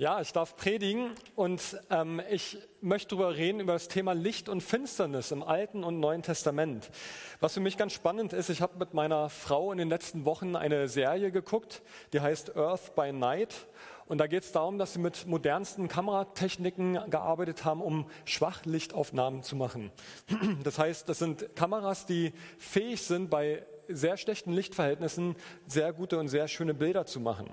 Ja, ich darf predigen und ähm, ich möchte darüber reden, über das Thema Licht und Finsternis im Alten und Neuen Testament. Was für mich ganz spannend ist, ich habe mit meiner Frau in den letzten Wochen eine Serie geguckt, die heißt Earth by Night. Und da geht es darum, dass sie mit modernsten Kameratechniken gearbeitet haben, um Schwachlichtaufnahmen zu machen. Das heißt, das sind Kameras, die fähig sind, bei sehr schlechten Lichtverhältnissen sehr gute und sehr schöne Bilder zu machen.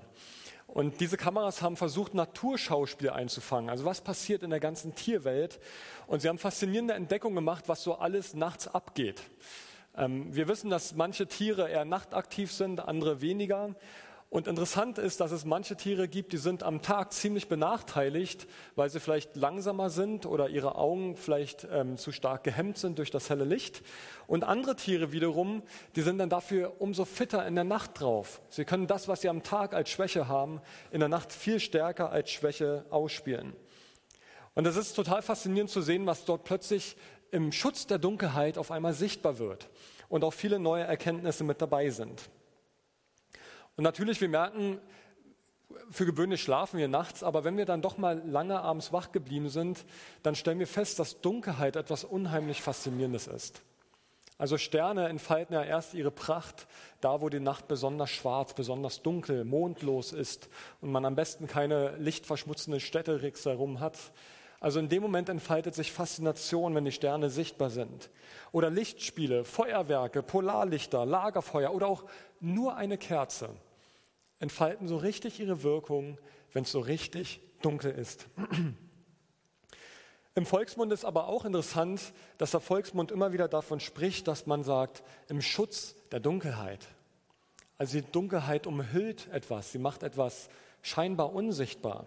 Und diese Kameras haben versucht, Naturschauspiel einzufangen. Also was passiert in der ganzen Tierwelt? Und sie haben faszinierende Entdeckungen gemacht, was so alles nachts abgeht. Ähm, wir wissen, dass manche Tiere eher nachtaktiv sind, andere weniger. Und interessant ist, dass es manche Tiere gibt, die sind am Tag ziemlich benachteiligt, weil sie vielleicht langsamer sind oder ihre Augen vielleicht ähm, zu stark gehemmt sind durch das helle Licht. Und andere Tiere wiederum, die sind dann dafür umso fitter in der Nacht drauf. Sie können das, was sie am Tag als Schwäche haben, in der Nacht viel stärker als Schwäche ausspielen. Und es ist total faszinierend zu sehen, was dort plötzlich im Schutz der Dunkelheit auf einmal sichtbar wird und auch viele neue Erkenntnisse mit dabei sind. Und natürlich, wir merken, für gewöhnlich schlafen wir nachts, aber wenn wir dann doch mal lange abends wach geblieben sind, dann stellen wir fest, dass Dunkelheit etwas unheimlich Faszinierendes ist. Also Sterne entfalten ja erst ihre Pracht da, wo die Nacht besonders schwarz, besonders dunkel, mondlos ist und man am besten keine lichtverschmutzende Städte ringsherum hat. Also in dem Moment entfaltet sich Faszination, wenn die Sterne sichtbar sind. Oder Lichtspiele, Feuerwerke, Polarlichter, Lagerfeuer oder auch nur eine Kerze entfalten so richtig ihre Wirkung, wenn es so richtig dunkel ist. Im Volksmund ist aber auch interessant, dass der Volksmund immer wieder davon spricht, dass man sagt, im Schutz der Dunkelheit. Also die Dunkelheit umhüllt etwas, sie macht etwas scheinbar unsichtbar.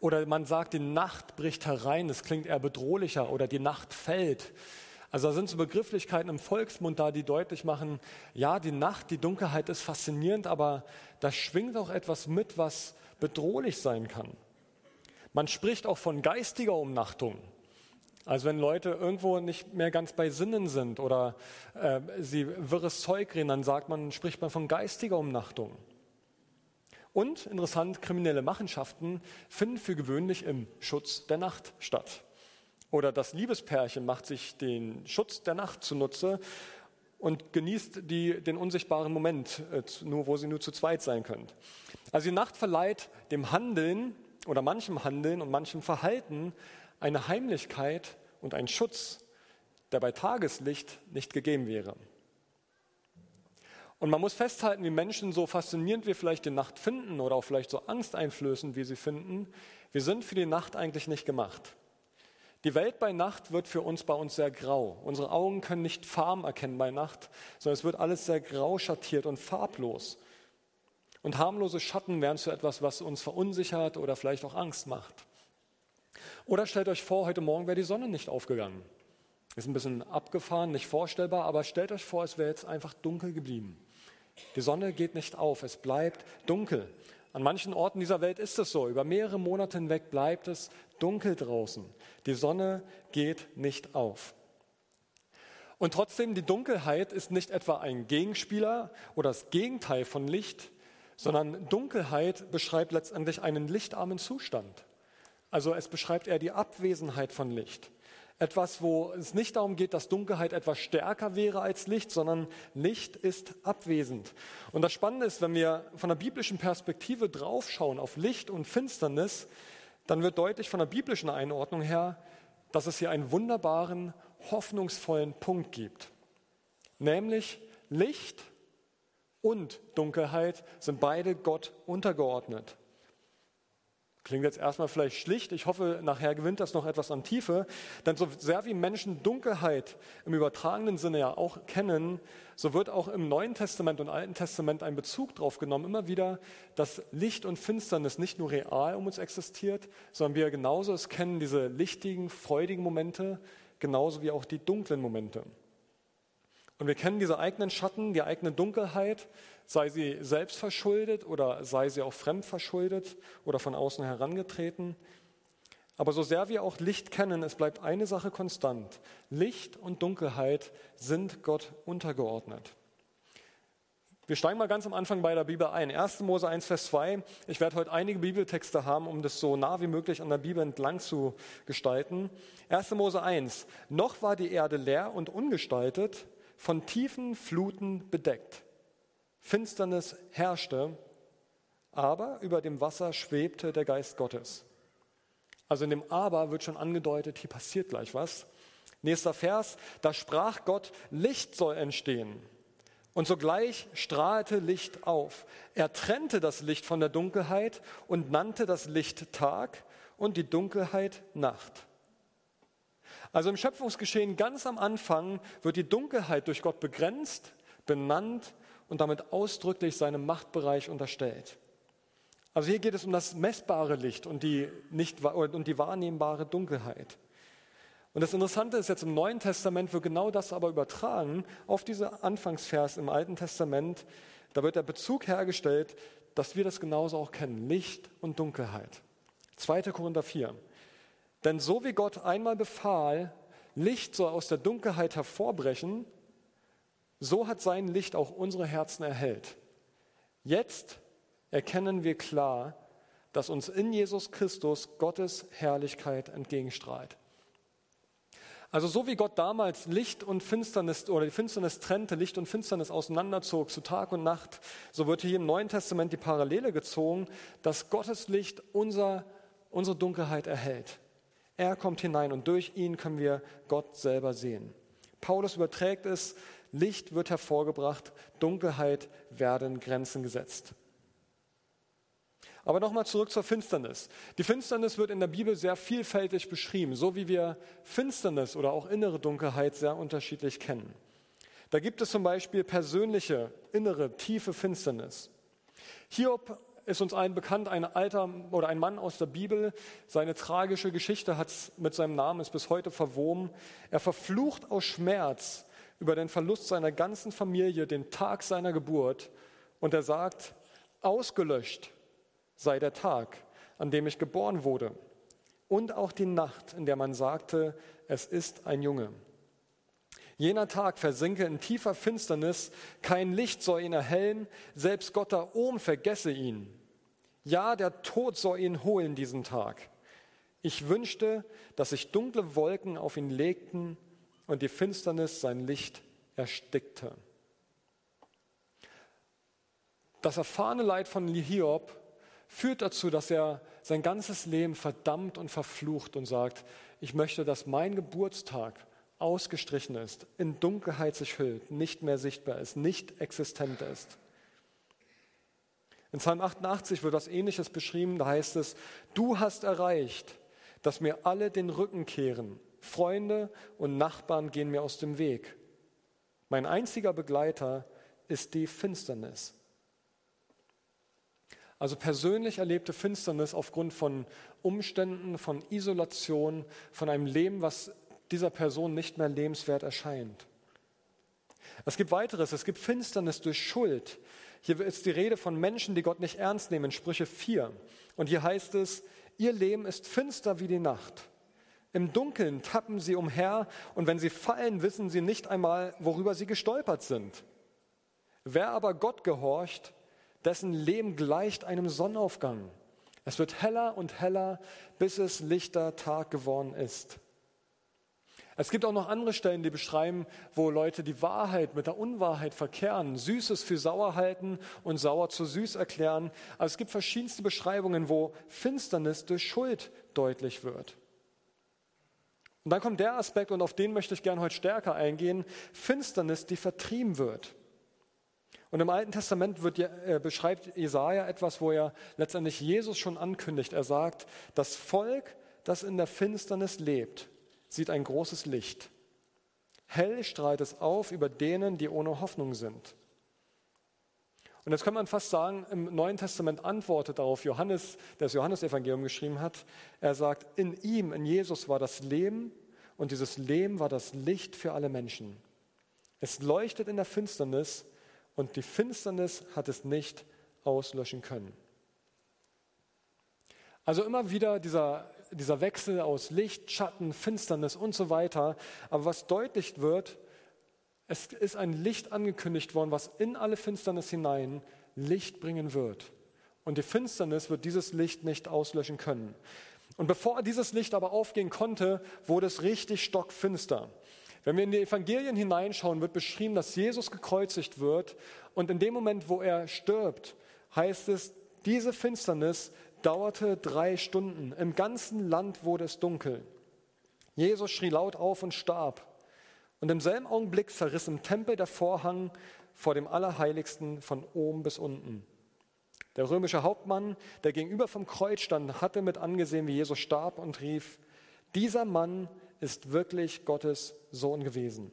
Oder man sagt, die Nacht bricht herein, es klingt eher bedrohlicher, oder die Nacht fällt. Also da sind so Begrifflichkeiten im Volksmund da, die deutlich machen, ja, die Nacht, die Dunkelheit ist faszinierend, aber da schwingt auch etwas mit, was bedrohlich sein kann. Man spricht auch von geistiger Umnachtung. Also wenn Leute irgendwo nicht mehr ganz bei Sinnen sind oder äh, sie wirres Zeug reden, dann sagt man, spricht man von geistiger Umnachtung. Und interessant, kriminelle Machenschaften finden für gewöhnlich im Schutz der Nacht statt. Oder das Liebespärchen macht sich den Schutz der Nacht zunutze und genießt die, den unsichtbaren Moment, äh, nur wo sie nur zu zweit sein können. Also die Nacht verleiht dem Handeln oder manchem Handeln und manchem Verhalten eine Heimlichkeit und einen Schutz, der bei Tageslicht nicht gegeben wäre. Und man muss festhalten, wie Menschen so faszinierend wir vielleicht die Nacht finden oder auch vielleicht so angsteinflößend, wie sie finden, wir sind für die Nacht eigentlich nicht gemacht. Die Welt bei Nacht wird für uns bei uns sehr grau. Unsere Augen können nicht Farben erkennen bei Nacht, sondern es wird alles sehr grau schattiert und farblos. Und harmlose Schatten werden zu etwas, was uns verunsichert oder vielleicht auch Angst macht. Oder stellt euch vor, heute Morgen wäre die Sonne nicht aufgegangen. Ist ein bisschen abgefahren, nicht vorstellbar, aber stellt euch vor, es wäre jetzt einfach dunkel geblieben. Die Sonne geht nicht auf, es bleibt dunkel. An manchen Orten dieser Welt ist es so. Über mehrere Monate hinweg bleibt es dunkel draußen. Die Sonne geht nicht auf. Und trotzdem, die Dunkelheit ist nicht etwa ein Gegenspieler oder das Gegenteil von Licht, sondern Dunkelheit beschreibt letztendlich einen lichtarmen Zustand. Also es beschreibt eher die Abwesenheit von Licht. Etwas, wo es nicht darum geht, dass Dunkelheit etwas stärker wäre als Licht, sondern Licht ist abwesend. Und das Spannende ist, wenn wir von der biblischen Perspektive draufschauen auf Licht und Finsternis, dann wird deutlich von der biblischen Einordnung her, dass es hier einen wunderbaren, hoffnungsvollen Punkt gibt. Nämlich Licht und Dunkelheit sind beide Gott untergeordnet. Klingt jetzt erstmal vielleicht schlicht. Ich hoffe, nachher gewinnt das noch etwas an Tiefe. Denn so sehr wie Menschen Dunkelheit im übertragenen Sinne ja auch kennen, so wird auch im Neuen Testament und Alten Testament ein Bezug darauf genommen, immer wieder, dass Licht und Finsternis nicht nur real um uns existiert, sondern wir genauso es kennen, diese lichtigen, freudigen Momente, genauso wie auch die dunklen Momente. Und wir kennen diese eigenen Schatten, die eigene Dunkelheit, sei sie selbst verschuldet oder sei sie auch fremd verschuldet oder von außen herangetreten. Aber so sehr wir auch Licht kennen, es bleibt eine Sache konstant. Licht und Dunkelheit sind Gott untergeordnet. Wir steigen mal ganz am Anfang bei der Bibel ein. 1. Mose 1, Vers 2. Ich werde heute einige Bibeltexte haben, um das so nah wie möglich an der Bibel entlang zu gestalten. 1. Mose 1. Noch war die Erde leer und ungestaltet, von tiefen Fluten bedeckt. Finsternis herrschte, aber über dem Wasser schwebte der Geist Gottes. Also in dem Aber wird schon angedeutet, hier passiert gleich was. Nächster Vers, da sprach Gott, Licht soll entstehen. Und sogleich strahlte Licht auf. Er trennte das Licht von der Dunkelheit und nannte das Licht Tag und die Dunkelheit Nacht. Also im Schöpfungsgeschehen ganz am Anfang wird die Dunkelheit durch Gott begrenzt, benannt und damit ausdrücklich seinem Machtbereich unterstellt. Also hier geht es um das messbare Licht und die, nicht, und die wahrnehmbare Dunkelheit. Und das Interessante ist jetzt im Neuen Testament wird genau das aber übertragen auf diese Anfangsvers im Alten Testament. Da wird der Bezug hergestellt, dass wir das genauso auch kennen, Licht und Dunkelheit. 2. Korinther 4. Denn so wie Gott einmal befahl, Licht soll aus der Dunkelheit hervorbrechen, so hat sein Licht auch unsere Herzen erhellt. Jetzt erkennen wir klar, dass uns in Jesus Christus Gottes Herrlichkeit entgegenstrahlt. Also so wie Gott damals Licht und Finsternis oder die Finsternis trennte, Licht und Finsternis auseinanderzog zu Tag und Nacht, so wird hier im Neuen Testament die Parallele gezogen, dass Gottes Licht unser, unsere Dunkelheit erhält. Er kommt hinein und durch ihn können wir Gott selber sehen. Paulus überträgt es, Licht wird hervorgebracht, Dunkelheit werden Grenzen gesetzt. Aber nochmal zurück zur Finsternis. Die Finsternis wird in der Bibel sehr vielfältig beschrieben, so wie wir Finsternis oder auch innere Dunkelheit sehr unterschiedlich kennen. Da gibt es zum Beispiel persönliche, innere, tiefe Finsternis. Hiob ist uns allen bekannt, ein alter oder ein Mann aus der Bibel. Seine tragische Geschichte hat mit seinem Namen ist bis heute verwoben. Er verflucht aus Schmerz über den Verlust seiner ganzen Familie, den Tag seiner Geburt. Und er sagt, ausgelöscht sei der Tag, an dem ich geboren wurde, und auch die Nacht, in der man sagte, es ist ein Junge. Jener Tag versinke in tiefer Finsternis, kein Licht soll ihn erhellen, selbst Gott da oben vergesse ihn. Ja, der Tod soll ihn holen diesen Tag. Ich wünschte, dass sich dunkle Wolken auf ihn legten und die Finsternis sein Licht erstickte. Das erfahrene Leid von Hiob führt dazu, dass er sein ganzes Leben verdammt und verflucht und sagt, ich möchte, dass mein Geburtstag ausgestrichen ist, in Dunkelheit sich hüllt, nicht mehr sichtbar ist, nicht existent ist. In Psalm 88 wird was Ähnliches beschrieben, da heißt es, du hast erreicht, dass mir alle den Rücken kehren, Freunde und Nachbarn gehen mir aus dem Weg. Mein einziger Begleiter ist die Finsternis. Also persönlich erlebte Finsternis aufgrund von Umständen, von Isolation, von einem Leben, was dieser Person nicht mehr lebenswert erscheint. Es gibt weiteres, es gibt Finsternis durch Schuld. Hier ist die Rede von Menschen, die Gott nicht ernst nehmen, Sprüche 4. Und hier heißt es, ihr Leben ist finster wie die Nacht. Im Dunkeln tappen sie umher und wenn sie fallen, wissen sie nicht einmal, worüber sie gestolpert sind. Wer aber Gott gehorcht, dessen Leben gleicht einem Sonnenaufgang. Es wird heller und heller, bis es lichter Tag geworden ist. Es gibt auch noch andere Stellen, die beschreiben, wo Leute die Wahrheit mit der Unwahrheit verkehren, Süßes für sauer halten und sauer zu süß erklären. Also es gibt verschiedenste Beschreibungen, wo Finsternis durch Schuld deutlich wird. Und dann kommt der Aspekt, und auf den möchte ich gerne heute stärker eingehen, Finsternis, die vertrieben wird. Und im Alten Testament wird, äh, beschreibt Jesaja etwas, wo er letztendlich Jesus schon ankündigt. Er sagt, das Volk, das in der Finsternis lebt, sieht ein großes Licht. Hell strahlt es auf über denen, die ohne Hoffnung sind. Und jetzt kann man fast sagen, im Neuen Testament antwortet darauf Johannes, der das Johannesevangelium geschrieben hat. Er sagt, in ihm, in Jesus war das Leben und dieses Leben war das Licht für alle Menschen. Es leuchtet in der Finsternis und die Finsternis hat es nicht auslöschen können. Also immer wieder dieser, dieser Wechsel aus Licht, Schatten, Finsternis und so weiter. Aber was deutlich wird, Es ist ein Licht angekündigt worden, was in alle Finsternis hinein Licht bringen wird. Und die Finsternis wird dieses Licht nicht auslöschen können. Und bevor dieses Licht aber aufgehen konnte, wurde es richtig stockfinster. Wenn wir in die Evangelien hineinschauen, wird beschrieben, dass Jesus gekreuzigt wird. Und in dem Moment, wo er stirbt, heißt es, diese Finsternis dauerte drei Stunden. Im ganzen Land wurde es dunkel. Jesus schrie laut auf und starb. Und im selben Augenblick zerriss im Tempel der Vorhang vor dem Allerheiligsten von oben bis unten. Der römische Hauptmann, der gegenüber vom Kreuz stand, hatte mit angesehen, wie Jesus starb und rief, dieser Mann ist wirklich Gottes Sohn gewesen.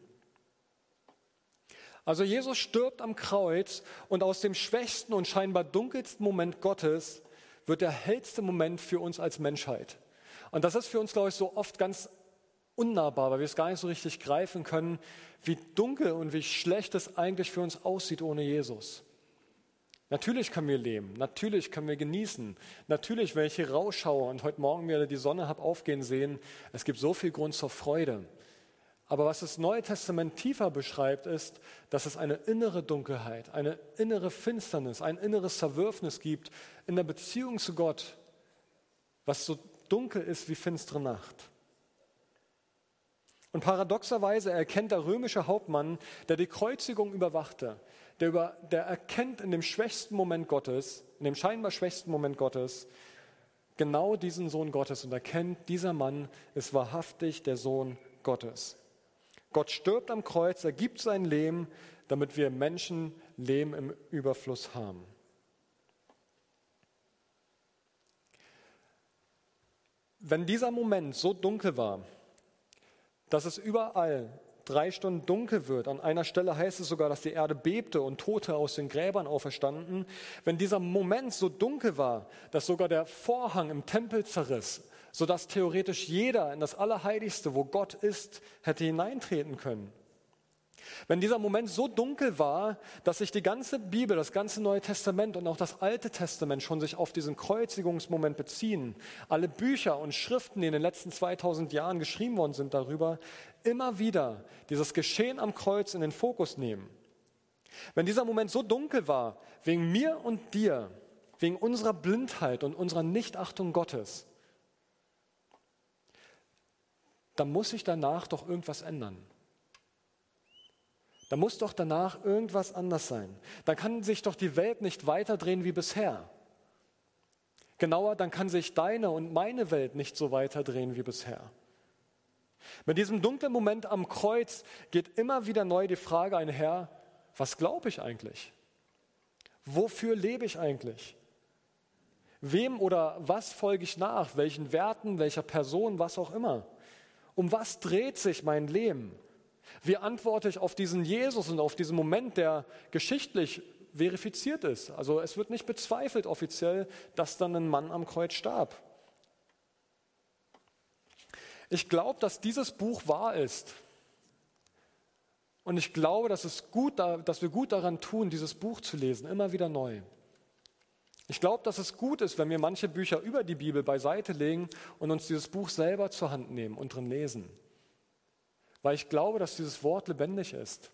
Also Jesus stirbt am Kreuz und aus dem schwächsten und scheinbar dunkelsten Moment Gottes wird der hellste Moment für uns als Menschheit. Und das ist für uns, glaube ich, so oft ganz unnahbar, weil wir es gar nicht so richtig greifen können, wie dunkel und wie schlecht es eigentlich für uns aussieht ohne Jesus. Natürlich können wir leben, natürlich können wir genießen, natürlich, wenn ich hier rausschaue und heute Morgen wieder die Sonne habe aufgehen sehen, es gibt so viel Grund zur Freude. Aber was das Neue Testament tiefer beschreibt, ist, dass es eine innere Dunkelheit, eine innere Finsternis, ein inneres Zerwürfnis gibt in der Beziehung zu Gott, was so dunkel ist wie finstere Nacht. Und paradoxerweise erkennt der römische Hauptmann, der die Kreuzigung überwachte, der, über, der erkennt in dem schwächsten Moment Gottes, in dem scheinbar schwächsten Moment Gottes, genau diesen Sohn Gottes und erkennt, dieser Mann ist wahrhaftig der Sohn Gottes. Gott stirbt am Kreuz, er gibt sein Leben, damit wir Menschen Leben im Überfluss haben. Wenn dieser Moment so dunkel war, dass es überall drei Stunden dunkel wird. An einer Stelle heißt es sogar, dass die Erde bebte und Tote aus den Gräbern auferstanden. Wenn dieser Moment so dunkel war, dass sogar der Vorhang im Tempel zerriss, sodass theoretisch jeder in das Allerheiligste, wo Gott ist, hätte hineintreten können. Wenn dieser Moment so dunkel war, dass sich die ganze Bibel, das ganze Neue Testament und auch das Alte Testament schon sich auf diesen Kreuzigungsmoment beziehen, alle Bücher und Schriften, die in den letzten 2000 Jahren geschrieben worden sind darüber, immer wieder dieses Geschehen am Kreuz in den Fokus nehmen. Wenn dieser Moment so dunkel war, wegen mir und dir, wegen unserer Blindheit und unserer Nichtachtung Gottes, dann muss sich danach doch irgendwas ändern. Da muss doch danach irgendwas anders sein. Dann kann sich doch die Welt nicht weiterdrehen wie bisher. Genauer, dann kann sich deine und meine Welt nicht so weiterdrehen wie bisher. Mit diesem dunklen Moment am Kreuz geht immer wieder neu die Frage einher, was glaube ich eigentlich? Wofür lebe ich eigentlich? Wem oder was folge ich nach? Welchen Werten, welcher Person, was auch immer? Um was dreht sich mein Leben? Wie antworte ich auf diesen Jesus und auf diesen Moment, der geschichtlich verifiziert ist? Also es wird nicht bezweifelt offiziell, dass dann ein Mann am Kreuz starb. Ich glaube, dass dieses Buch wahr ist. Und ich glaube, dass, es gut, dass wir gut daran tun, dieses Buch zu lesen, immer wieder neu. Ich glaube, dass es gut ist, wenn wir manche Bücher über die Bibel beiseite legen und uns dieses Buch selber zur Hand nehmen und drin lesen weil ich glaube, dass dieses Wort lebendig ist.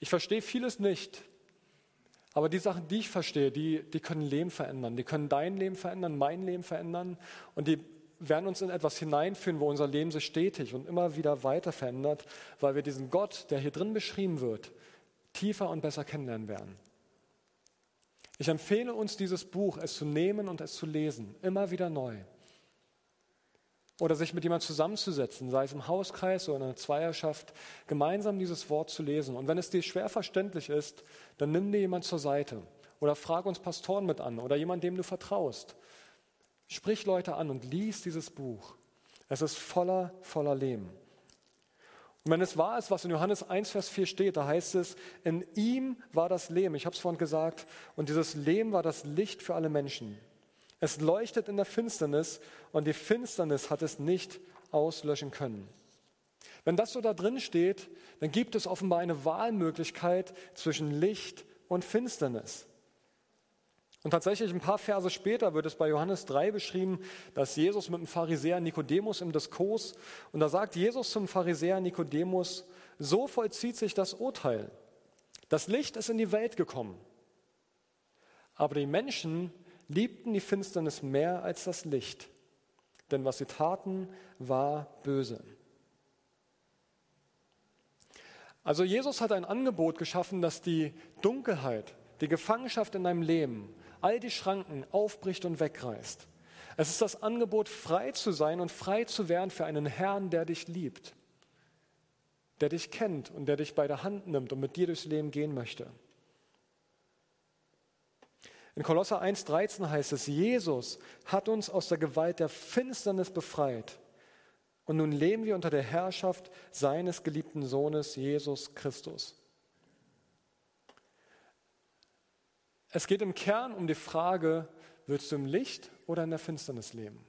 Ich verstehe vieles nicht, aber die Sachen, die ich verstehe, die, die können Leben verändern. Die können dein Leben verändern, mein Leben verändern und die werden uns in etwas hineinführen, wo unser Leben sich stetig und immer wieder weiter verändert, weil wir diesen Gott, der hier drin beschrieben wird, tiefer und besser kennenlernen werden. Ich empfehle uns dieses Buch, es zu nehmen und es zu lesen, immer wieder neu oder sich mit jemandem zusammenzusetzen, sei es im Hauskreis oder in einer Zweierschaft, gemeinsam dieses Wort zu lesen. Und wenn es dir schwer verständlich ist, dann nimm dir jemand zur Seite oder frag uns Pastoren mit an oder jemand, dem du vertraust. Sprich Leute an und lies dieses Buch. Es ist voller, voller Leben. Und wenn es wahr ist, was in Johannes 1, Vers 4 steht, da heißt es, in ihm war das Leben, ich habe es vorhin gesagt, und dieses Leben war das Licht für alle Menschen. Es leuchtet in der Finsternis und die Finsternis hat es nicht auslöschen können. Wenn das so da drin steht, dann gibt es offenbar eine Wahlmöglichkeit zwischen Licht und Finsternis. Und tatsächlich ein paar Verse später wird es bei Johannes 3 beschrieben, dass Jesus mit dem Pharisäer Nikodemus im Diskurs, und da sagt Jesus zum Pharisäer Nikodemus, so vollzieht sich das Urteil. Das Licht ist in die Welt gekommen, aber die Menschen liebten die Finsternis mehr als das Licht, denn was sie taten, war böse. Also Jesus hat ein Angebot geschaffen, dass die Dunkelheit, die Gefangenschaft in deinem Leben, all die Schranken aufbricht und wegreißt. Es ist das Angebot, frei zu sein und frei zu werden für einen Herrn, der dich liebt, der dich kennt und der dich bei der Hand nimmt und mit dir durchs Leben gehen möchte. In Kolosser 1,13 heißt es, Jesus hat uns aus der Gewalt der Finsternis befreit. Und nun leben wir unter der Herrschaft seines geliebten Sohnes Jesus Christus. Es geht im Kern um die Frage, willst du im Licht oder in der Finsternis leben?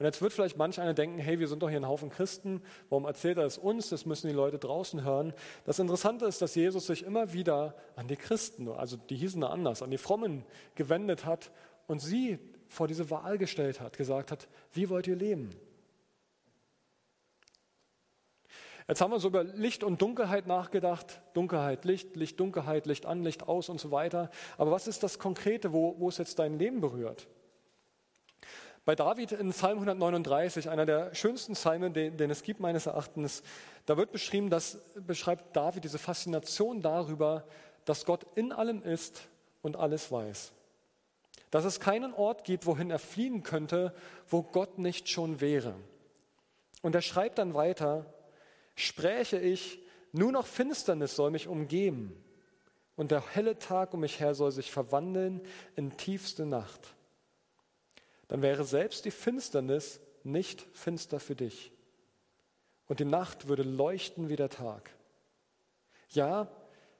Und jetzt wird vielleicht manch einer denken, hey, wir sind doch hier ein Haufen Christen, warum erzählt er es uns? Das müssen die Leute draußen hören. Das Interessante ist, dass Jesus sich immer wieder an die Christen, also die hießen anders, an die Frommen gewendet hat und sie vor diese Wahl gestellt hat, gesagt hat, wie wollt ihr leben? Jetzt haben wir so über Licht und Dunkelheit nachgedacht. Dunkelheit, Licht, Licht, Dunkelheit, Licht an, Licht aus und so weiter. Aber was ist das Konkrete, wo, wo es jetzt dein Leben berührt? Bei David in Psalm 139, einer der schönsten Psalmen, den, den, es gibt meines Erachtens, da wird beschrieben, dass beschreibt David diese Faszination darüber, dass Gott in allem ist und alles weiß. Dass es keinen Ort gibt, wohin er fliehen könnte, wo Gott nicht schon wäre. Und er schreibt dann weiter, spräche ich, nur noch Finsternis soll mich umgeben und der helle Tag um mich her soll sich verwandeln in tiefste Nacht. Dann wäre selbst die Finsternis nicht finster für dich und die Nacht würde leuchten wie der Tag. Ja,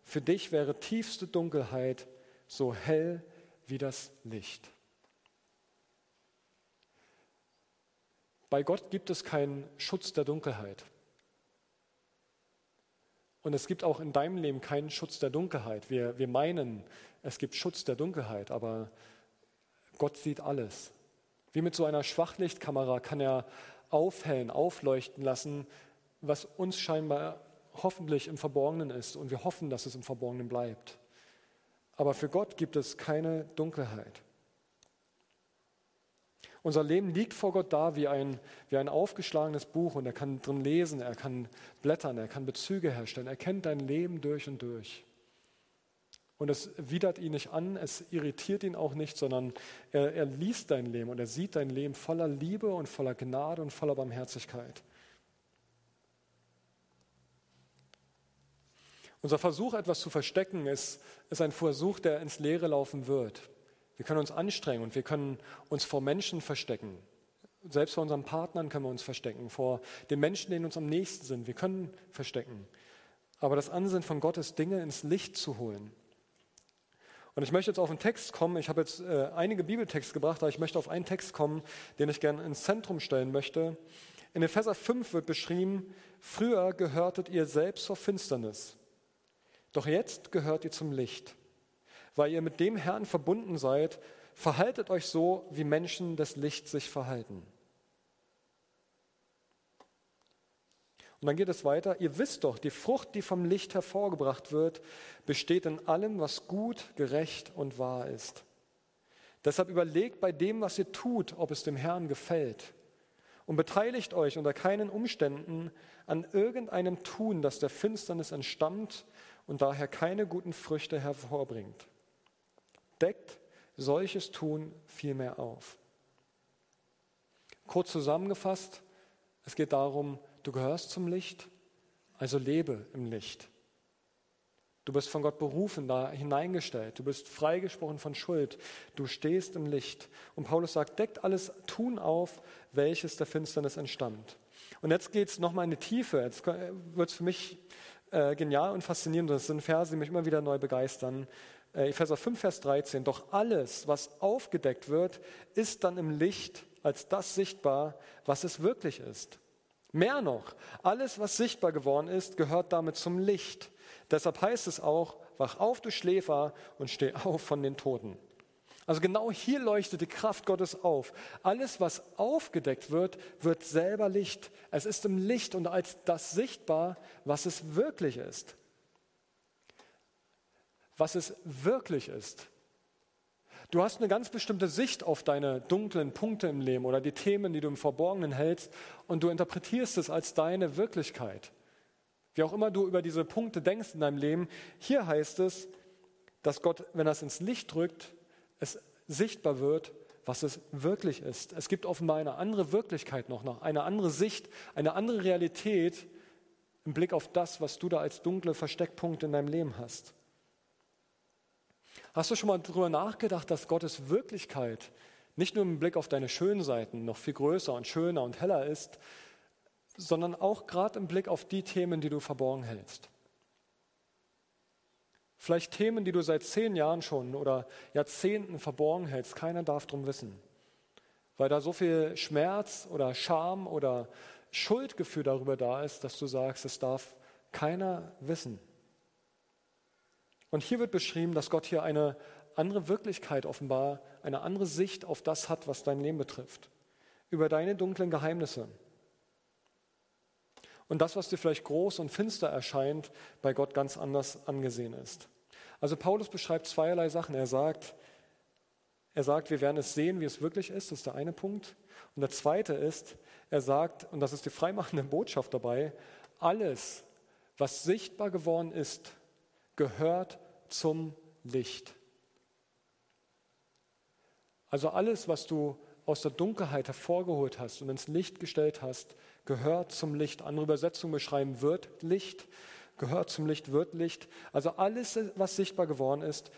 für dich wäre tiefste Dunkelheit so hell wie das Licht. Bei Gott gibt es keinen Schutz der Dunkelheit. Und es gibt auch in deinem Leben keinen Schutz der Dunkelheit. Wir, wir meinen, es gibt Schutz der Dunkelheit, aber Gott sieht alles. Wie mit so einer Schwachlichtkamera kann er aufhellen, aufleuchten lassen, was uns scheinbar hoffentlich im Verborgenen ist. Und wir hoffen, dass es im Verborgenen bleibt. Aber für Gott gibt es keine Dunkelheit. Unser Leben liegt vor Gott da wie ein, wie ein aufgeschlagenes Buch und er kann drin lesen, er kann blättern, er kann Bezüge herstellen, er kennt dein Leben durch und durch. Und es widert ihn nicht an, es irritiert ihn auch nicht, sondern er, er liest dein Leben und er sieht dein Leben voller Liebe und voller Gnade und voller Barmherzigkeit. Unser Versuch, etwas zu verstecken, ist, ist ein Versuch, der ins Leere laufen wird. Wir können uns anstrengen und wir können uns vor Menschen verstecken. Selbst vor unseren Partnern können wir uns verstecken, vor den Menschen, die uns am nächsten sind. Wir können verstecken. Aber das Ansinnen von Gott ist, Dinge ins Licht zu holen. Und ich möchte jetzt auf einen Text kommen. Ich habe jetzt äh, einige Bibeltexte gebracht, aber ich möchte auf einen Text kommen, den ich gerne ins Zentrum stellen möchte. In Epheser 5 wird beschrieben, früher gehörtet ihr selbst zur Finsternis, doch jetzt gehört ihr zum Licht weil ihr mit dem Herrn verbunden seid, verhaltet euch so, wie Menschen des Lichts sich verhalten. Und dann geht es weiter. Ihr wisst doch, die Frucht, die vom Licht hervorgebracht wird, besteht in allem, was gut, gerecht und wahr ist. Deshalb überlegt bei dem, was ihr tut, ob es dem Herrn gefällt. Und beteiligt euch unter keinen Umständen an irgendeinem Tun, das der Finsternis entstammt und daher keine guten Früchte hervorbringt deckt solches Tun vielmehr auf. Kurz zusammengefasst, es geht darum, du gehörst zum Licht, also lebe im Licht. Du bist von Gott berufen, da hineingestellt. Du bist freigesprochen von Schuld. Du stehst im Licht. Und Paulus sagt, deckt alles Tun auf, welches der Finsternis entstammt. Und jetzt geht es nochmal in die Tiefe. Jetzt wird es für mich äh, genial und faszinierend. Das sind Verse, die mich immer wieder neu begeistern. Äh, Epheser 5, Vers 13, doch alles, was aufgedeckt wird, ist dann im Licht als das sichtbar, was es wirklich ist. Mehr noch, alles, was sichtbar geworden ist, gehört damit zum Licht. Deshalb heißt es auch, wach auf, du Schläfer, und steh auf von den Toten. Also genau hier leuchtet die Kraft Gottes auf. Alles, was aufgedeckt wird, wird selber Licht. Es ist im Licht und als das sichtbar, was es wirklich ist. Was es wirklich ist. Du hast eine ganz bestimmte Sicht auf deine dunklen Punkte im Leben oder die Themen, die du im Verborgenen hältst und du interpretierst es als deine Wirklichkeit. Wie auch immer du über diese Punkte denkst in deinem Leben, hier heißt es, dass Gott, wenn er es ins Licht drückt, es sichtbar wird, was es wirklich ist. Es gibt offenbar eine andere Wirklichkeit noch, eine andere Sicht, eine andere Realität im Blick auf das, was du da als dunkle Versteckpunkte in deinem Leben hast. Hast du schon mal darüber nachgedacht, dass Gottes Wirklichkeit nicht nur im Blick auf deine schönen Seiten noch viel größer und schöner und heller ist, sondern auch gerade im Blick auf die Themen, die du verborgen hältst? Vielleicht Themen, die du seit zehn Jahren schon oder Jahrzehnten verborgen hältst. Keiner darf drum wissen, weil da so viel Schmerz oder Scham oder Schuldgefühl darüber da ist, dass du sagst, es darf keiner wissen. Und hier wird beschrieben, dass Gott hier eine andere Wirklichkeit offenbar, eine andere Sicht auf das hat, was dein Leben betrifft, über deine dunklen Geheimnisse. Und das, was dir vielleicht groß und finster erscheint, bei Gott ganz anders angesehen ist. Also Paulus beschreibt zweierlei Sachen. Er sagt, er sagt, wir werden es sehen, wie es wirklich ist, das ist der eine Punkt. Und der zweite ist, er sagt, und das ist die freimachende Botschaft dabei, alles, was sichtbar geworden ist, gehört zum Licht. Also alles, was du aus der Dunkelheit hervorgeholt hast und ins Licht gestellt hast, gehört zum Licht. Andere Übersetzungen beschreiben wird Licht, gehört zum Licht, wird Licht. Also alles, was sichtbar geworden ist,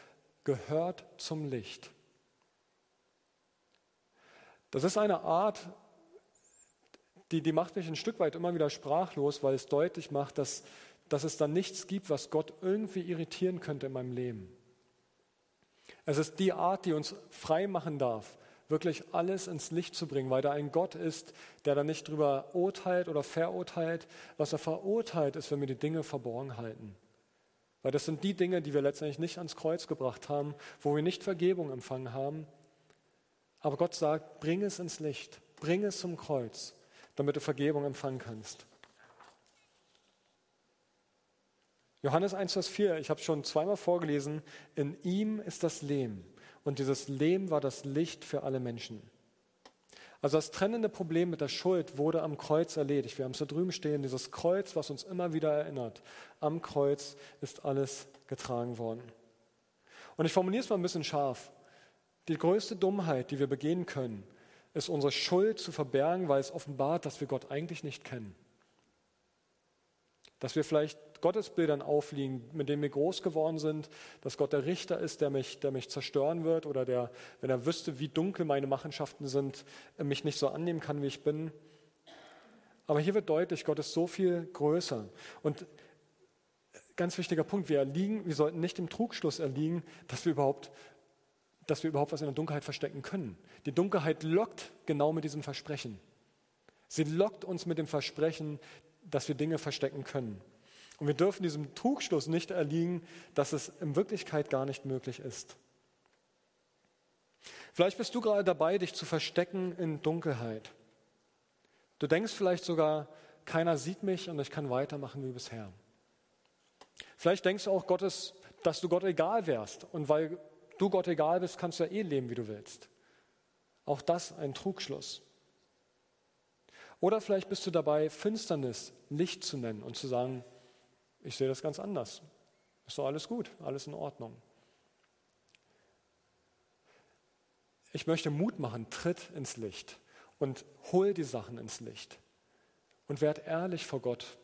gehört zum Licht. Das ist eine Art, die, die macht mich ein Stück weit immer wieder sprachlos, weil es deutlich macht, dass dass es dann nichts gibt, was Gott irgendwie irritieren könnte in meinem Leben. Es ist die Art, die uns frei machen darf, wirklich alles ins Licht zu bringen, weil da ein Gott ist, der da nicht drüber urteilt oder verurteilt. Was er verurteilt, ist, wenn wir die Dinge verborgen halten. Weil das sind die Dinge, die wir letztendlich nicht ans Kreuz gebracht haben, wo wir nicht Vergebung empfangen haben. Aber Gott sagt, bring es ins Licht, bring es zum Kreuz, damit du Vergebung empfangen kannst. Johannes 1, Vers 4, ich habe es schon zweimal vorgelesen, in ihm ist das Leben und dieses Leben war das Licht für alle Menschen. Also das trennende Problem mit der Schuld wurde am Kreuz erledigt. Wir haben es da drüben stehen, dieses Kreuz, was uns immer wieder erinnert. Am Kreuz ist alles getragen worden. Und ich formuliere es mal ein bisschen scharf. Die größte Dummheit, die wir begehen können, ist unsere Schuld zu verbergen, weil es offenbart, dass wir Gott eigentlich nicht kennen. Dass wir vielleicht Gottesbildern aufliegen, mit denen wir groß geworden sind, dass Gott der Richter ist, der mich, der mich zerstören wird oder der, wenn er wüsste, wie dunkel meine Machenschaften sind, mich nicht so annehmen kann, wie ich bin. Aber hier wird deutlich, Gott ist so viel größer. Und ganz wichtiger Punkt, wir erliegen, wir sollten nicht im Trugschluss erliegen, dass wir überhaupt dass wir überhaupt was in der Dunkelheit verstecken können. Die Dunkelheit lockt genau mit diesem Versprechen. Sie lockt uns mit dem Versprechen, dass wir Dinge verstecken können. Und wir dürfen diesem Trugschluss nicht erliegen, dass es in Wirklichkeit gar nicht möglich ist. Vielleicht bist du gerade dabei, dich zu verstecken in Dunkelheit. Du denkst vielleicht sogar, keiner sieht mich und ich kann weitermachen wie bisher. Vielleicht denkst du auch, Gottes, dass du Gott egal wärst. Und weil du Gott egal bist, kannst du ja eh leben, wie du willst. Auch das ein Trugschluss. Oder vielleicht bist du dabei, Finsternis Licht zu nennen und zu sagen, ich sehe das ganz anders. Ist doch alles gut, alles in Ordnung. Ich möchte Mut machen, tritt ins Licht und hol die Sachen ins Licht und werd ehrlich vor Gott.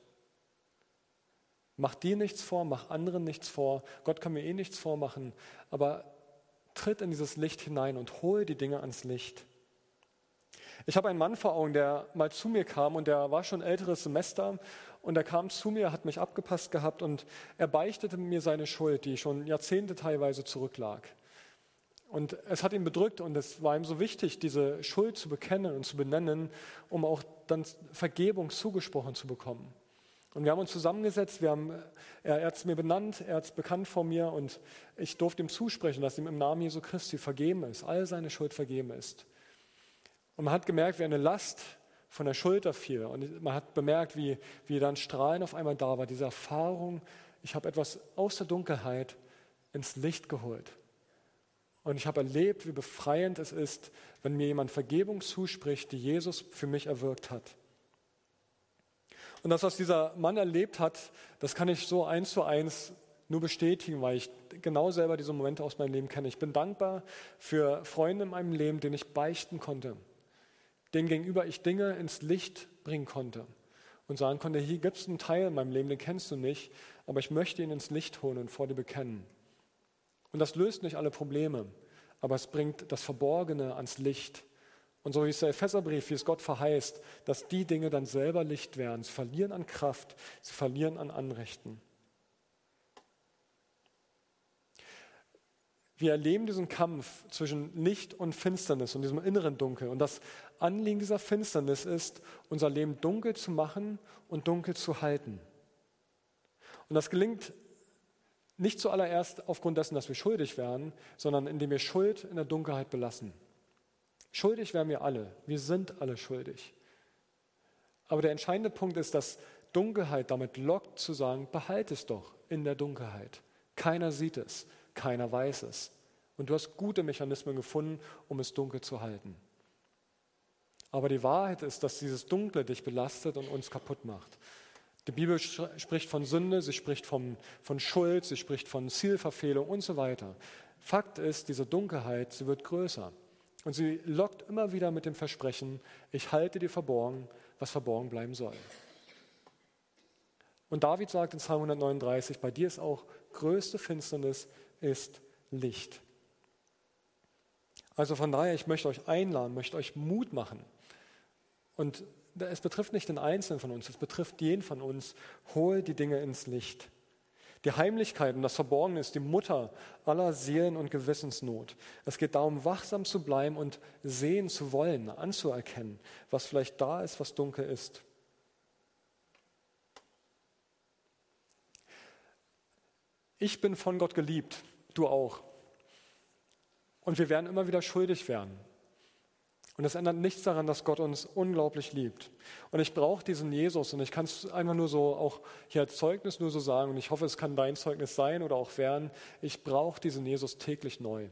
Mach dir nichts vor, mach anderen nichts vor. Gott kann mir eh nichts vormachen, aber tritt in dieses Licht hinein und hol die Dinge ans Licht. Ich habe einen Mann vor Augen, der mal zu mir kam und der war schon älteres Semester und er kam zu mir, hat mich abgepasst gehabt und er beichtete mir seine Schuld, die schon Jahrzehnte teilweise zurücklag. Und es hat ihn bedrückt und es war ihm so wichtig, diese Schuld zu bekennen und zu benennen, um auch dann Vergebung zugesprochen zu bekommen. Und wir haben uns zusammengesetzt, wir haben, er, er hat es mir benannt, er hat es bekannt vor mir und ich durfte ihm zusprechen, dass ihm im Namen Jesu Christi vergeben ist, all seine Schuld vergeben ist. Und man hat gemerkt, wie eine Last von der Schulter fiel. Und man hat bemerkt, wie, wie dann Strahlen auf einmal da war. Diese Erfahrung, ich habe etwas aus der Dunkelheit ins Licht geholt. Und ich habe erlebt, wie befreiend es ist, wenn mir jemand Vergebung zuspricht, die Jesus für mich erwirkt hat. Und das, was dieser Mann erlebt hat, das kann ich so eins zu eins nur bestätigen, weil ich genau selber diese Momente aus meinem Leben kenne. Ich bin dankbar für Freunde in meinem Leben, denen ich beichten konnte, denen gegenüber ich Dinge ins Licht bringen konnte und sagen konnte, hier gibt es einen Teil in meinem Leben, den kennst du nicht, aber ich möchte ihn ins Licht holen und vor dir bekennen. Und das löst nicht alle Probleme, aber es bringt das Verborgene ans Licht. Und so wie es der Epheserbrief, wie es Gott verheißt, dass die Dinge dann selber Licht werden. Sie verlieren an Kraft, sie verlieren an Anrechten. Wir erleben diesen Kampf zwischen Licht und Finsternis und diesem inneren Dunkel. Und das Anliegen dieser Finsternis ist, unser Leben dunkel zu machen und dunkel zu halten. Und das gelingt nicht zuallererst aufgrund dessen, dass wir schuldig wären, sondern indem wir Schuld in der Dunkelheit belassen. Schuldig wären wir alle. Wir sind alle schuldig. Aber der entscheidende Punkt ist, dass Dunkelheit damit lockt zu sagen, behalte es doch in der Dunkelheit. Keiner sieht es. Keiner weiß es. Und du hast gute Mechanismen gefunden, um es dunkel zu halten. Aber die Wahrheit ist, dass dieses Dunkle dich belastet und uns kaputt macht. Die Bibel spricht von Sünde, sie spricht von, von Schuld, sie spricht von Zielverfehlung und so weiter. Fakt ist, diese Dunkelheit, sie wird größer. Und sie lockt immer wieder mit dem Versprechen, ich halte dir verborgen, was verborgen bleiben soll. Und David sagt in Psalm 139, bei dir ist auch größte Finsternis ist Licht. Also von daher, ich möchte euch einladen, möchte euch Mut machen. Und es betrifft nicht den Einzelnen von uns, es betrifft jeden von uns. Hol die Dinge ins Licht. Die Heimlichkeit und das Verborgene ist die Mutter aller Seelen- und Gewissensnot. Es geht darum, wachsam zu bleiben und sehen zu wollen, anzuerkennen, was vielleicht da ist, was dunkel ist. Ich bin von Gott geliebt, du auch. Und wir werden immer wieder schuldig werden. Und das ändert nichts daran, dass Gott uns unglaublich liebt. Und ich brauche diesen Jesus und ich kann es einfach nur so auch hier als Zeugnis nur so sagen und ich hoffe, es kann dein Zeugnis sein oder auch werden. Ich brauche diesen Jesus täglich neu.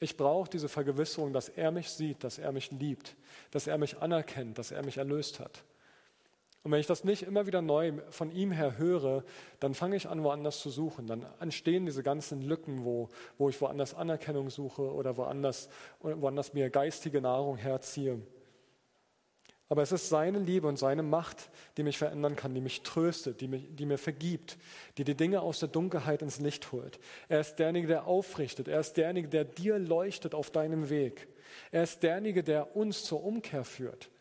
Ich brauche diese Vergewisserung, dass er mich sieht, dass er mich liebt, dass er mich anerkennt, dass er mich erlöst hat. Und wenn ich das nicht immer wieder neu von ihm her höre, dann fange ich an, woanders zu suchen. Dann entstehen diese ganzen Lücken, wo, wo ich woanders Anerkennung suche oder woanders, woanders mir geistige Nahrung herziehe. Aber es ist seine Liebe und seine Macht, die mich verändern kann, die mich tröstet, die, mich, die mir vergibt, die die Dinge aus der Dunkelheit ins Licht holt. Er ist derjenige, der aufrichtet. Er ist derjenige, der dir leuchtet auf deinem Weg. Er ist derjenige, der uns zur Umkehr führt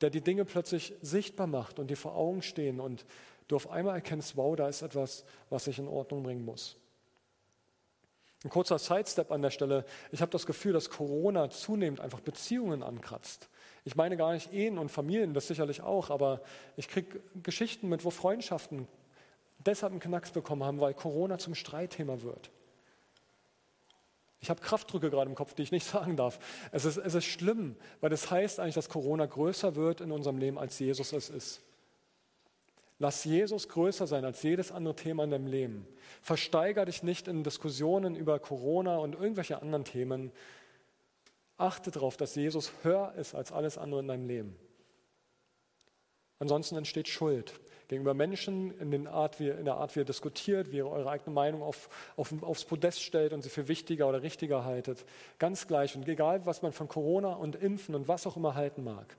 der die Dinge plötzlich sichtbar macht und dir vor Augen stehen und du auf einmal erkennst, wow, da ist etwas, was ich in Ordnung bringen muss. Ein kurzer Sidestep an der Stelle. Ich habe das Gefühl, dass Corona zunehmend einfach Beziehungen ankratzt. Ich meine gar nicht Ehen und Familien, das sicherlich auch, aber ich kriege Geschichten mit, wo Freundschaften deshalb einen Knacks bekommen haben, weil Corona zum Streitthema wird. Ich habe Kraftdrücke gerade im Kopf, die ich nicht sagen darf. Es ist, es ist schlimm, weil das heißt eigentlich, dass Corona größer wird in unserem Leben, als Jesus es ist. Lass Jesus größer sein als jedes andere Thema in deinem Leben. Versteiger dich nicht in Diskussionen über Corona und irgendwelche anderen Themen. Achte darauf, dass Jesus höher ist als alles andere in deinem Leben. Ansonsten entsteht Schuld gegenüber Menschen in, der Art, wie ihr diskutiert, wie ihr eure eigene Meinung auf, auf, aufs Podest stellt und sie für wichtiger oder richtiger haltet. Ganz gleich und egal, was man von Corona und Impfen und was auch immer halten mag.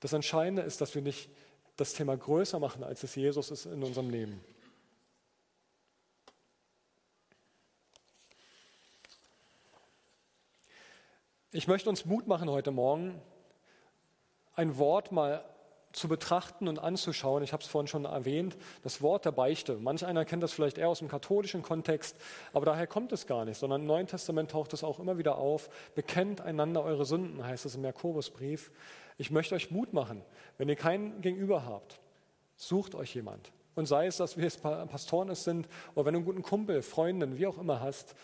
Das Entscheidende ist, dass wir nicht das Thema größer machen, als es Jesus ist in unserem Leben. Ich möchte uns Mut machen heute Morgen, ein Wort mal zu betrachten und anzuschauen. Ich habe es vorhin schon erwähnt, das Wort der Beichte. Manch einer kennt das vielleicht eher aus dem katholischen Kontext, aber daher kommt es gar nicht, sondern im Neuen Testament taucht es auch immer wieder auf. Bekennt einander eure Sünden, heißt es im Jakobusbrief. Ich möchte euch Mut machen, wenn ihr keinen Gegenüber habt, Sucht euch jemand. Und sei es, dass wir jetzt Pastoren es sind, oder wenn du einen guten Kumpel, Freundin, wie auch immer hast,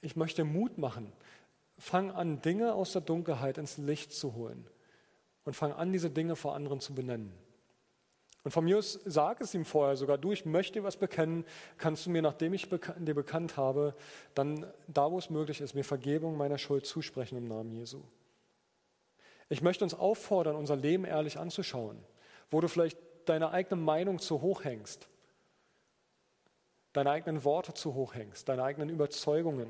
ich möchte Mut machen. Fang an, Dinge aus der Dunkelheit ins Licht zu holen. Und fang an, diese Dinge vor anderen zu benennen. Und von mir aus sag es ihm vorher sogar, du, ich möchte was bekennen, kannst du mir, nachdem ich dir bekannt habe, dann da, wo es möglich ist, mir Vergebung meiner Schuld zusprechen im Namen Jesu. Ich möchte uns auffordern, unser Leben ehrlich anzuschauen, wo du vielleicht deine eigene Meinung zu hoch hängst, deine eigenen Worte zu hoch hängst, deine eigenen Überzeugungen.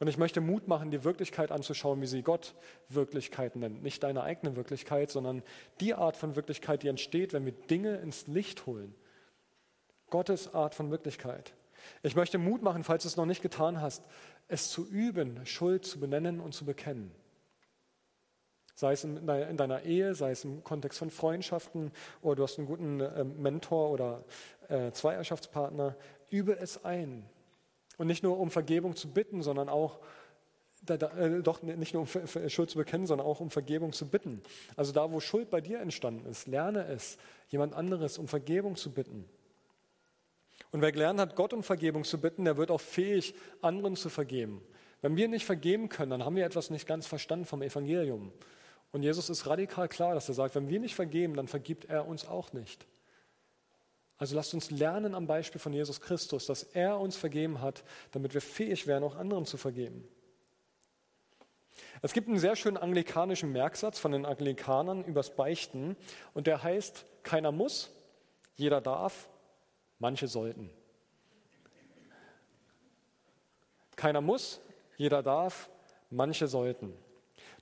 Und ich möchte Mut machen, die Wirklichkeit anzuschauen, wie sie Gott Wirklichkeit nennt. Nicht deine eigene Wirklichkeit, sondern die Art von Wirklichkeit, die entsteht, wenn wir Dinge ins Licht holen. Gottes Art von Wirklichkeit. Ich möchte Mut machen, falls du es noch nicht getan hast, es zu üben, Schuld zu benennen und zu bekennen. Sei es in deiner Ehe, sei es im Kontext von Freundschaften oder du hast einen guten ähm, Mentor oder äh, Zweierschaftspartner. Übe es ein. Und nicht nur um Vergebung zu bitten, sondern auch, äh, doch nicht nur um Schuld zu bekennen, sondern auch um Vergebung zu bitten. Also da, wo Schuld bei dir entstanden ist, lerne es, jemand anderes um Vergebung zu bitten. Und wer gelernt hat, Gott um Vergebung zu bitten, der wird auch fähig, anderen zu vergeben. Wenn wir nicht vergeben können, dann haben wir etwas nicht ganz verstanden vom Evangelium. Und Jesus ist radikal klar, dass er sagt, wenn wir nicht vergeben, dann vergibt er uns auch nicht. Also lasst uns lernen am Beispiel von Jesus Christus, dass er uns vergeben hat, damit wir fähig wären, auch anderen zu vergeben. Es gibt einen sehr schönen anglikanischen Merksatz von den Anglikanern übers Beichten und der heißt, keiner muss, jeder darf, manche sollten. Keiner muss, jeder darf, manche sollten.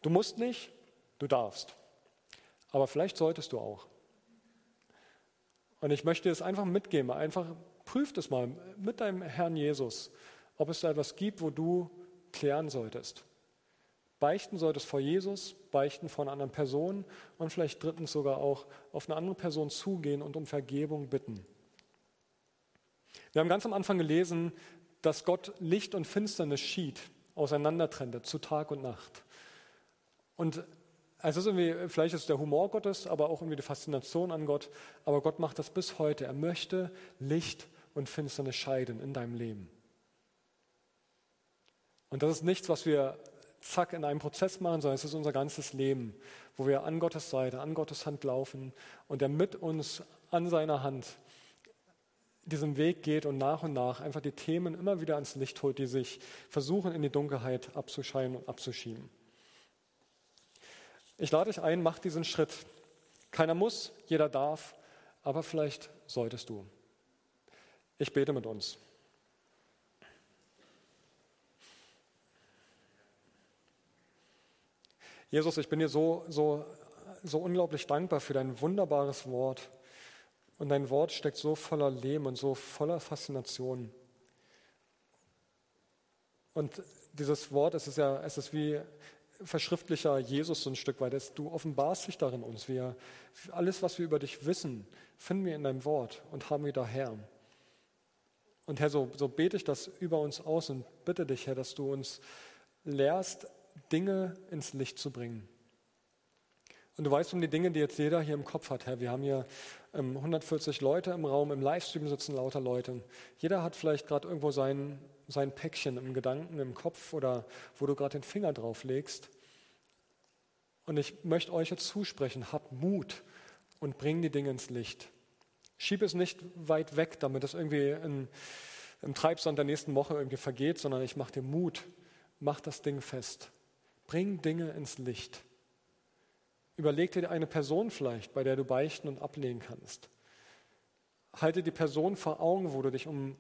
Du musst nicht, du darfst. Aber vielleicht solltest du auch. Und ich möchte es einfach mitgeben, einfach prüf es mal mit deinem Herrn Jesus, ob es da etwas gibt, wo du klären solltest. Beichten solltest vor Jesus, beichten vor einer anderen Person und vielleicht drittens sogar auch auf eine andere Person zugehen und um Vergebung bitten. Wir haben ganz am Anfang gelesen, dass Gott Licht und Finsternis schied, auseinandertrennte zu Tag und Nacht. Und also ist irgendwie, vielleicht ist es der Humor Gottes, aber auch irgendwie die Faszination an Gott. Aber Gott macht das bis heute. Er möchte Licht und Finsternis scheiden in deinem Leben. Und das ist nichts, was wir zack in einem Prozess machen, sondern es ist unser ganzes Leben, wo wir an Gottes Seite, an Gottes Hand laufen und er mit uns an seiner Hand diesem Weg geht und nach und nach einfach die Themen immer wieder ans Licht holt, die sich versuchen in die Dunkelheit abzuscheinen und abzuschieben. Ich lade dich ein, mach diesen Schritt. Keiner muss, jeder darf, aber vielleicht solltest du. Ich bete mit uns. Jesus, ich bin dir so, so, so unglaublich dankbar für dein wunderbares Wort. Und dein Wort steckt so voller Leben und so voller Faszination. Und dieses Wort, es ist ja, es ist wie, verschriftlicher Jesus so ein Stück weit. Du offenbarst dich darin uns. Wir, alles, was wir über dich wissen, finden wir in deinem Wort und haben wir daher. Und Herr, so, so bete ich das über uns aus und bitte dich, Herr, dass du uns lehrst, Dinge ins Licht zu bringen. Und du weißt um die Dinge, die jetzt jeder hier im Kopf hat, Herr. Wir haben hier ähm, 140 Leute im Raum, im Livestream sitzen lauter Leute. Jeder hat vielleicht gerade irgendwo sein, sein Päckchen im Gedanken, im Kopf oder wo du gerade den Finger drauf legst. Und ich möchte euch jetzt zusprechen, habt Mut und bring die Dinge ins Licht. Schieb es nicht weit weg, damit es irgendwie in, im Treibsand der nächsten Woche irgendwie vergeht, sondern ich mache dir Mut, mach das Ding fest. Bring Dinge ins Licht. Überleg dir eine Person vielleicht, bei der du beichten und ablehnen kannst. Halte die Person vor Augen, wo du dich um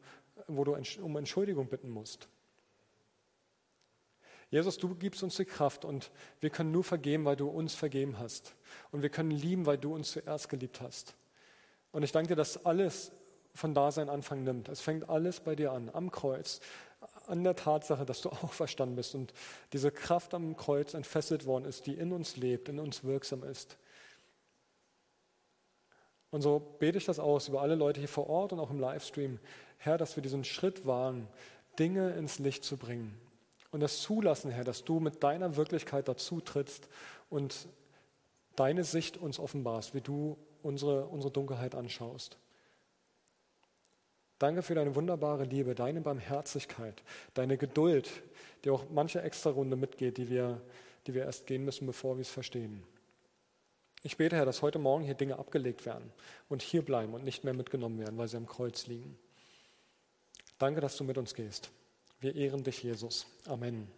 wo du um Entschuldigung bitten musst. Jesus, du gibst uns die Kraft und wir können nur vergeben, weil du uns vergeben hast. Und wir können lieben, weil du uns zuerst geliebt hast. Und ich danke dir, dass alles von Dasein Anfang nimmt. Es fängt alles bei dir an, am Kreuz, an der Tatsache, dass du auch verstanden bist und diese Kraft am Kreuz entfesselt worden ist, die in uns lebt, in uns wirksam ist. Und so bete ich das aus über alle Leute hier vor Ort und auch im Livestream, Herr, dass wir diesen Schritt wagen, Dinge ins Licht zu bringen. Und das zulassen, Herr, dass du mit deiner Wirklichkeit dazu trittst und deine Sicht uns offenbarst, wie du unsere, unsere Dunkelheit anschaust. Danke für deine wunderbare Liebe, deine Barmherzigkeit, deine Geduld, die auch manche extra Runde mitgeht, die wir, die wir erst gehen müssen, bevor wir es verstehen. Ich bete, Herr, dass heute Morgen hier Dinge abgelegt werden und hier bleiben und nicht mehr mitgenommen werden, weil sie am Kreuz liegen. Danke, dass du mit uns gehst. Wir ehren dich, Jesus. Amen.